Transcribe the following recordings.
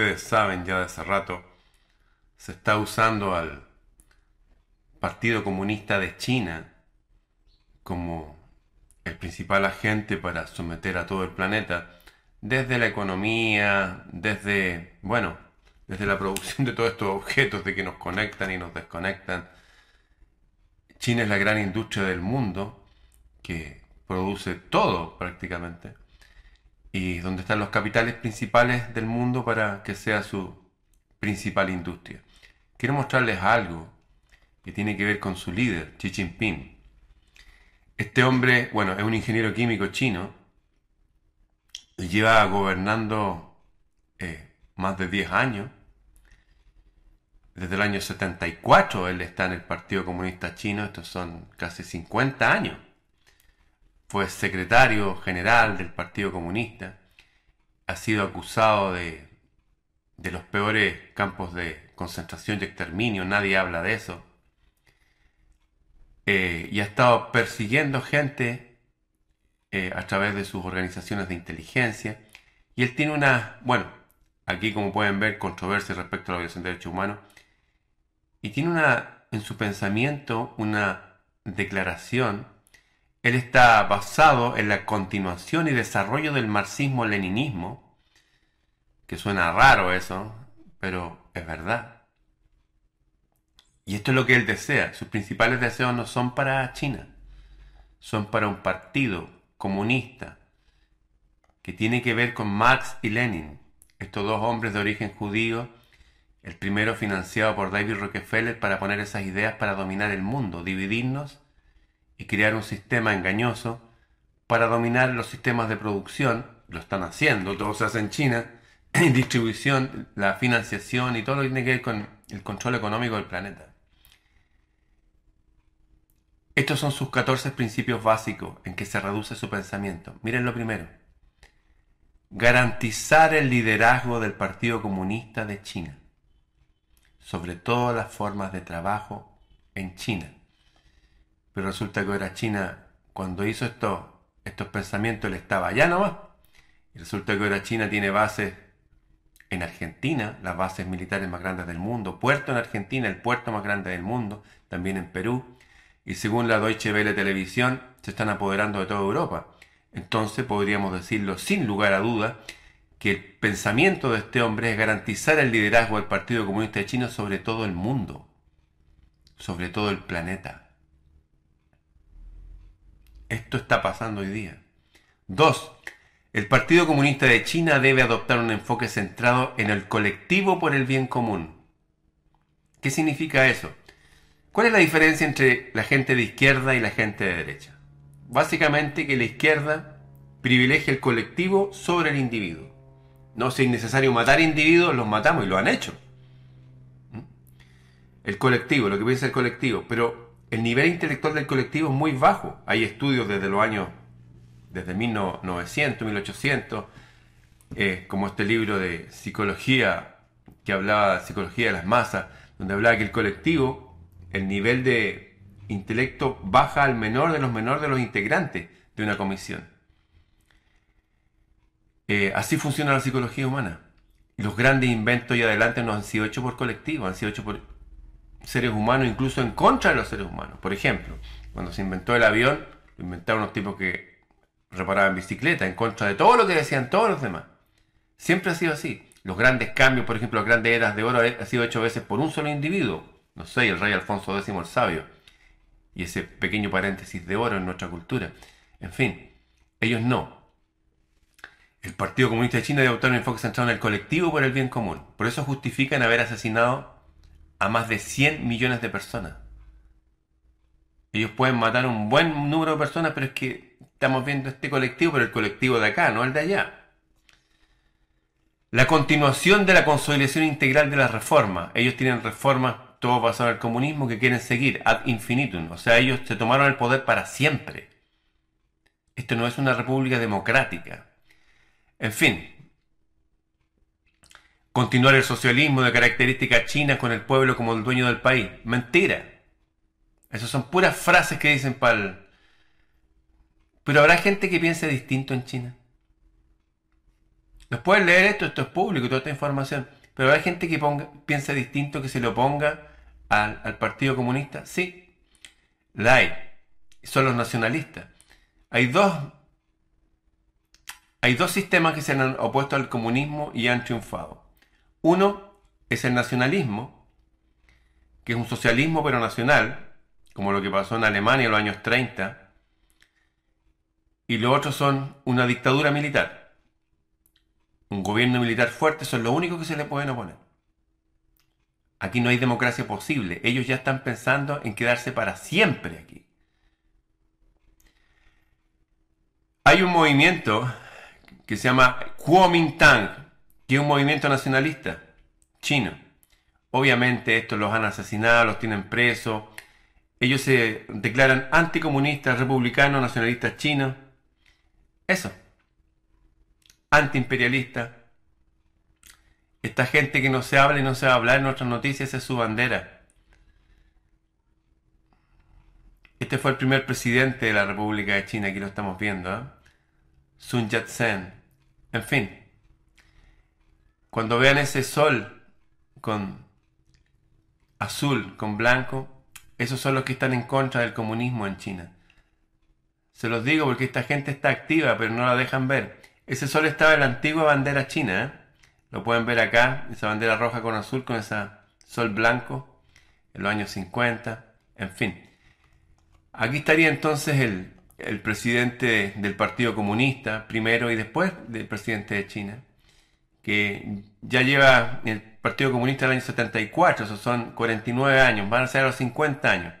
ustedes saben ya de hace rato, se está usando al Partido Comunista de China como el principal agente para someter a todo el planeta, desde la economía, desde, bueno, desde la producción de todos estos objetos de que nos conectan y nos desconectan. China es la gran industria del mundo que produce todo prácticamente y donde están los capitales principales del mundo para que sea su principal industria. Quiero mostrarles algo que tiene que ver con su líder, Xi Jinping. Este hombre, bueno, es un ingeniero químico chino, lleva gobernando eh, más de 10 años. Desde el año 74 él está en el Partido Comunista Chino, estos son casi 50 años fue secretario general del Partido Comunista, ha sido acusado de, los peores campos de concentración y exterminio, nadie habla de eso, eh, y ha estado persiguiendo gente eh, a través de sus organizaciones de inteligencia, y él tiene una, bueno, aquí como pueden ver, controversia respecto a la violación de derechos humanos, y tiene una, en su pensamiento, una declaración él está basado en la continuación y desarrollo del marxismo-leninismo, que suena raro eso, pero es verdad. Y esto es lo que él desea. Sus principales deseos no son para China, son para un partido comunista que tiene que ver con Marx y Lenin, estos dos hombres de origen judío, el primero financiado por David Rockefeller para poner esas ideas para dominar el mundo, dividirnos y crear un sistema engañoso para dominar los sistemas de producción, lo están haciendo, todo se hace en China, distribución, la financiación y todo lo que tiene que ver con el control económico del planeta. Estos son sus 14 principios básicos en que se reduce su pensamiento. Miren lo primero. Garantizar el liderazgo del Partido Comunista de China sobre todas las formas de trabajo en China. Pero resulta que ahora China, cuando hizo estos, estos pensamientos, él estaba allá nomás. Y resulta que ahora China tiene bases en Argentina, las bases militares más grandes del mundo, puerto en Argentina, el puerto más grande del mundo, también en Perú, y según la Deutsche Welle Televisión, se están apoderando de toda Europa. Entonces podríamos decirlo sin lugar a duda que el pensamiento de este hombre es garantizar el liderazgo del Partido Comunista de China sobre todo el mundo, sobre todo el planeta. Esto está pasando hoy día. Dos, el Partido Comunista de China debe adoptar un enfoque centrado en el colectivo por el bien común. ¿Qué significa eso? ¿Cuál es la diferencia entre la gente de izquierda y la gente de derecha? Básicamente que la izquierda privilegia el colectivo sobre el individuo. No, si es necesario matar individuos, los matamos y lo han hecho. ¿Mm? El colectivo, lo que piensa el colectivo. Pero el nivel intelectual del colectivo es muy bajo. Hay estudios desde los años, desde 1900, 1800, eh, como este libro de psicología que hablaba de psicología de las masas, donde hablaba que el colectivo, el nivel de intelecto baja al menor de los menores de los integrantes de una comisión. Eh, así funciona la psicología humana. Los grandes inventos y adelante no han sido hechos por colectivo, han sido hechos por seres humanos, incluso en contra de los seres humanos. Por ejemplo, cuando se inventó el avión, lo inventaron unos tipos que reparaban bicicleta, en contra de todo lo que decían todos los demás. Siempre ha sido así. Los grandes cambios, por ejemplo, las grandes eras de oro, ha sido hecho a veces por un solo individuo. No sé, el rey Alfonso X el Sabio. Y ese pequeño paréntesis de oro en nuestra cultura. En fin, ellos no. El Partido Comunista de China debe adoptar un enfoque centrado en el colectivo por el bien común. Por eso justifican haber asesinado a más de 100 millones de personas. Ellos pueden matar un buen número de personas, pero es que estamos viendo este colectivo, pero el colectivo de acá, no el de allá. La continuación de la consolidación integral de la reforma. Ellos tienen reformas, todo basado en el comunismo, que quieren seguir ad infinitum. O sea, ellos se tomaron el poder para siempre. Esto no es una república democrática. En fin, Continuar el socialismo de características chinas con el pueblo como el dueño del país. Mentira. Esas son puras frases que dicen para el... Pero habrá gente que piense distinto en China. Después leer esto, esto es público, toda esta información. Pero hay gente que piensa distinto, que se le oponga al, al Partido Comunista. Sí, la hay. Son los nacionalistas. Hay dos, hay dos sistemas que se han opuesto al comunismo y han triunfado. Uno es el nacionalismo, que es un socialismo pero nacional, como lo que pasó en Alemania en los años 30. Y los otros son una dictadura militar. Un gobierno militar fuerte son lo único que se le pueden oponer. Aquí no hay democracia posible. Ellos ya están pensando en quedarse para siempre aquí. Hay un movimiento que se llama Kuomintang, que un movimiento nacionalista chino. Obviamente estos los han asesinado, los tienen presos. Ellos se declaran anticomunistas, republicanos, nacionalistas chinos. Eso. Antiimperialistas. Esta gente que no se habla y no se va a hablar en nuestras noticias es su bandera. Este fue el primer presidente de la República de China, aquí lo estamos viendo. ¿eh? Sun Yat-sen. En fin. Cuando vean ese sol con azul, con blanco, esos son los que están en contra del comunismo en China. Se los digo porque esta gente está activa, pero no la dejan ver. Ese sol estaba en la antigua bandera china. ¿eh? Lo pueden ver acá, esa bandera roja con azul, con ese sol blanco, en los años 50. En fin. Aquí estaría entonces el, el presidente del Partido Comunista, primero y después del presidente de China, que ya lleva el Partido Comunista el año 74, esos son 49 años, van a ser los 50 años.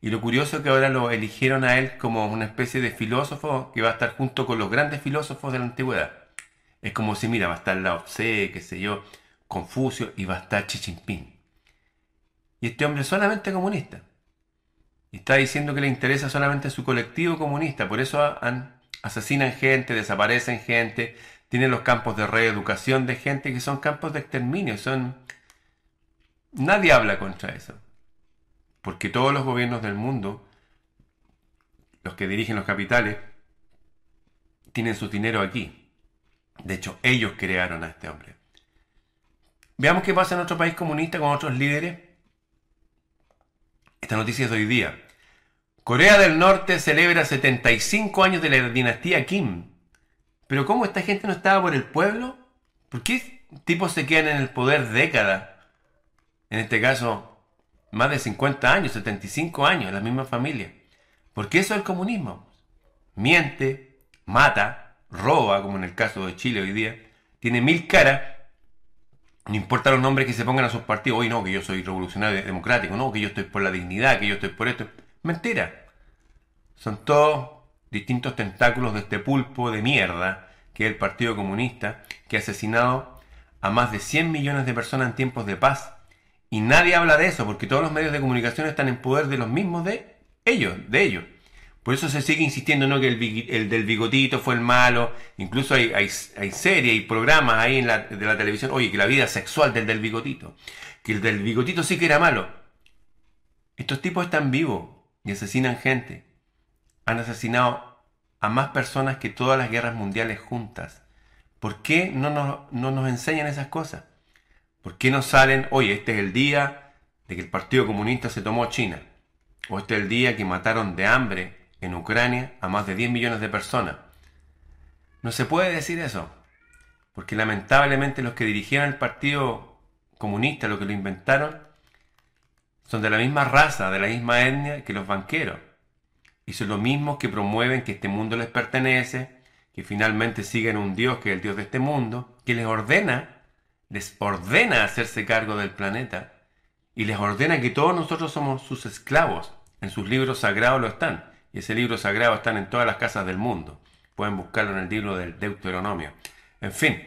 Y lo curioso es que ahora lo eligieron a él como una especie de filósofo que va a estar junto con los grandes filósofos de la antigüedad. Es como si, mira, va a estar Lao Tse, qué sé yo, Confucio y va a estar Xi Jinping. Y este hombre es solamente comunista. Y está diciendo que le interesa solamente su colectivo comunista. Por eso asesinan gente, desaparecen gente, tienen los campos de reeducación de gente que son campos de exterminio. Son... Nadie habla contra eso. Porque todos los gobiernos del mundo, los que dirigen los capitales, tienen su dinero aquí. De hecho, ellos crearon a este hombre. Veamos qué pasa en otro país comunista con otros líderes. Esta noticia es de hoy día. Corea del Norte celebra 75 años de la dinastía Kim. Pero ¿cómo esta gente no estaba por el pueblo? ¿Por qué tipos se quedan en el poder décadas? En este caso, más de 50 años, 75 años, la misma familia. ¿Por qué eso es el comunismo? Miente, mata, roba, como en el caso de Chile hoy día, tiene mil caras, no importa los nombres que se pongan a sus partidos, hoy no, que yo soy revolucionario democrático, no, que yo estoy por la dignidad, que yo estoy por esto. Mentira. Son todos distintos tentáculos de este pulpo de mierda que es el Partido Comunista, que ha asesinado a más de 100 millones de personas en tiempos de paz. Y nadie habla de eso, porque todos los medios de comunicación están en poder de los mismos de ellos, de ellos. Por eso se sigue insistiendo ¿no? que el, del bigotito fue el malo. Incluso hay, hay, series y programas ahí en la, de la televisión. Oye, que la vida sexual del del bigotito. Que el del bigotito sí que era malo. Estos tipos están vivos y asesinan gente. Han asesinado a más personas que todas las guerras mundiales juntas. ¿Por qué no nos, no nos enseñan esas cosas? ¿Por qué no salen, oye, este es el día de que el Partido Comunista se tomó China? O este es el día que mataron de hambre en Ucrania a más de 10 millones de personas. No se puede decir eso, porque lamentablemente los que dirigieron el Partido Comunista, los que lo inventaron, son de la misma raza, de la misma etnia que los banqueros. Y son los mismos que promueven que este mundo les pertenece, que finalmente siguen un Dios que es el Dios de este mundo, que les ordena, les ordena hacerse cargo del planeta y les ordena que todos nosotros somos sus esclavos. En sus libros sagrados lo están. Y ese libro sagrado están en todas las casas del mundo. Pueden buscarlo en el libro del Deuteronomio. En fin,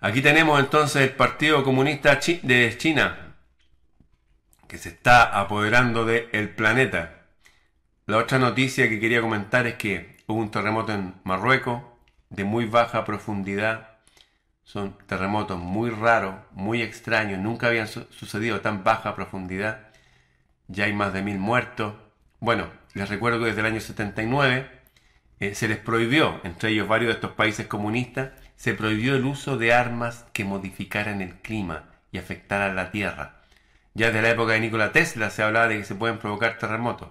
aquí tenemos entonces el Partido Comunista de China, que se está apoderando del planeta. La otra noticia que quería comentar es que hubo un terremoto en Marruecos de muy baja profundidad. Son terremotos muy raros, muy extraños, nunca habían sucedido tan baja profundidad. Ya hay más de mil muertos. Bueno, les recuerdo que desde el año 79 eh, se les prohibió, entre ellos varios de estos países comunistas, se prohibió el uso de armas que modificaran el clima y afectaran la Tierra. Ya desde la época de Nikola Tesla se hablaba de que se pueden provocar terremotos.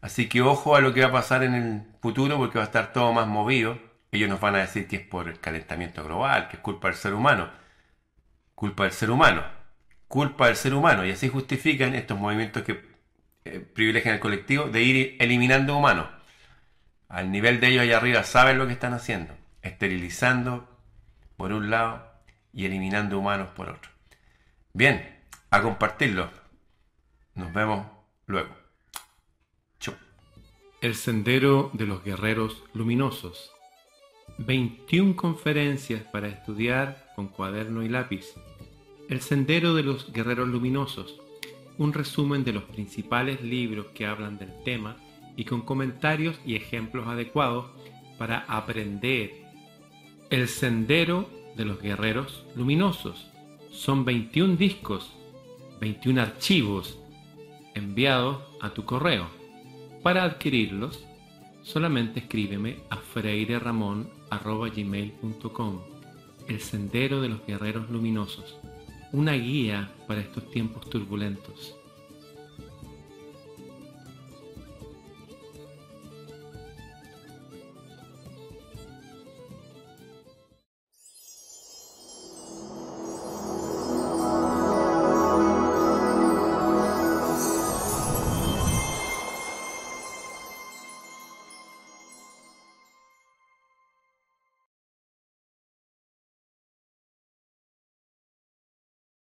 Así que ojo a lo que va a pasar en el futuro porque va a estar todo más movido. Ellos nos van a decir que es por el calentamiento global, que es culpa del ser humano. Culpa del ser humano. Culpa del ser humano. Y así justifican estos movimientos que eh, privilegian al colectivo de ir eliminando humanos. Al nivel de ellos allá arriba saben lo que están haciendo. Esterilizando por un lado y eliminando humanos por otro. Bien, a compartirlo. Nos vemos luego. El Sendero de los Guerreros Luminosos. 21 conferencias para estudiar con cuaderno y lápiz. El Sendero de los Guerreros Luminosos. Un resumen de los principales libros que hablan del tema y con comentarios y ejemplos adecuados para aprender. El Sendero de los Guerreros Luminosos. Son 21 discos, 21 archivos enviados a tu correo para adquirirlos, solamente escríbeme a freireramon.gmail.com El Sendero de los Guerreros Luminosos, una guía para estos tiempos turbulentos.